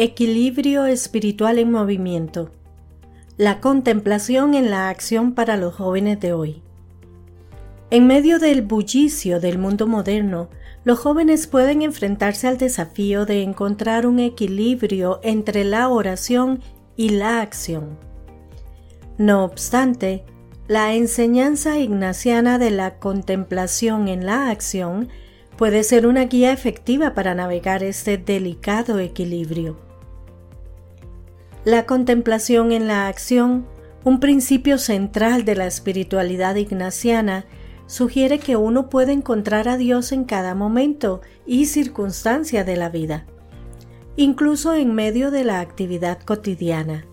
Equilibrio espiritual en movimiento. La contemplación en la acción para los jóvenes de hoy. En medio del bullicio del mundo moderno, los jóvenes pueden enfrentarse al desafío de encontrar un equilibrio entre la oración y la acción. No obstante, la enseñanza ignaciana de la contemplación en la acción puede ser una guía efectiva para navegar este delicado equilibrio. La contemplación en la acción, un principio central de la espiritualidad ignaciana, sugiere que uno puede encontrar a Dios en cada momento y circunstancia de la vida, incluso en medio de la actividad cotidiana.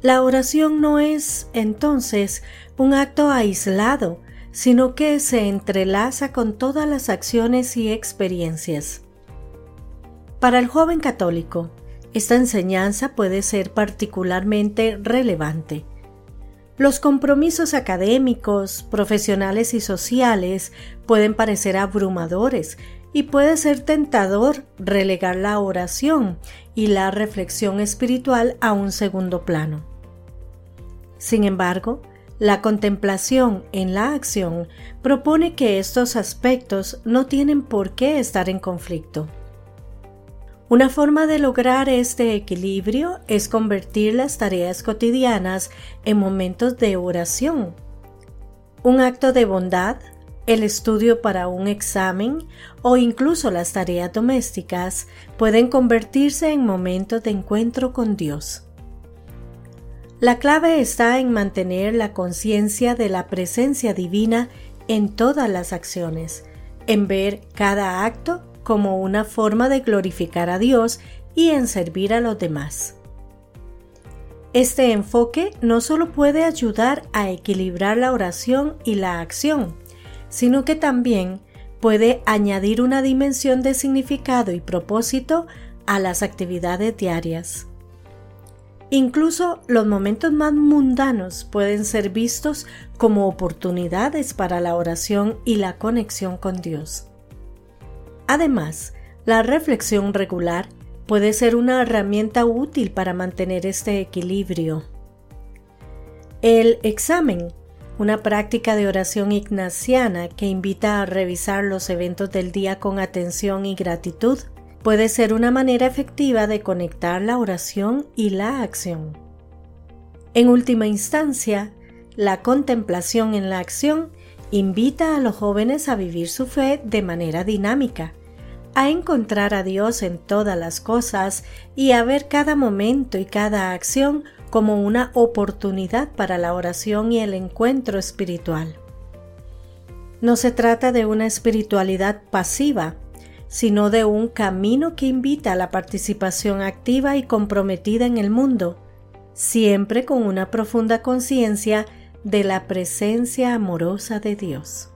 La oración no es, entonces, un acto aislado, sino que se entrelaza con todas las acciones y experiencias. Para el joven católico, esta enseñanza puede ser particularmente relevante. Los compromisos académicos, profesionales y sociales pueden parecer abrumadores y puede ser tentador relegar la oración y la reflexión espiritual a un segundo plano. Sin embargo, la contemplación en la acción propone que estos aspectos no tienen por qué estar en conflicto. Una forma de lograr este equilibrio es convertir las tareas cotidianas en momentos de oración. Un acto de bondad, el estudio para un examen o incluso las tareas domésticas pueden convertirse en momentos de encuentro con Dios. La clave está en mantener la conciencia de la presencia divina en todas las acciones, en ver cada acto como una forma de glorificar a Dios y en servir a los demás. Este enfoque no solo puede ayudar a equilibrar la oración y la acción, sino que también puede añadir una dimensión de significado y propósito a las actividades diarias. Incluso los momentos más mundanos pueden ser vistos como oportunidades para la oración y la conexión con Dios. Además, la reflexión regular puede ser una herramienta útil para mantener este equilibrio. El examen, una práctica de oración ignaciana que invita a revisar los eventos del día con atención y gratitud, puede ser una manera efectiva de conectar la oración y la acción. En última instancia, la contemplación en la acción invita a los jóvenes a vivir su fe de manera dinámica, a encontrar a Dios en todas las cosas y a ver cada momento y cada acción como una oportunidad para la oración y el encuentro espiritual. No se trata de una espiritualidad pasiva, sino de un camino que invita a la participación activa y comprometida en el mundo, siempre con una profunda conciencia de la presencia amorosa de Dios.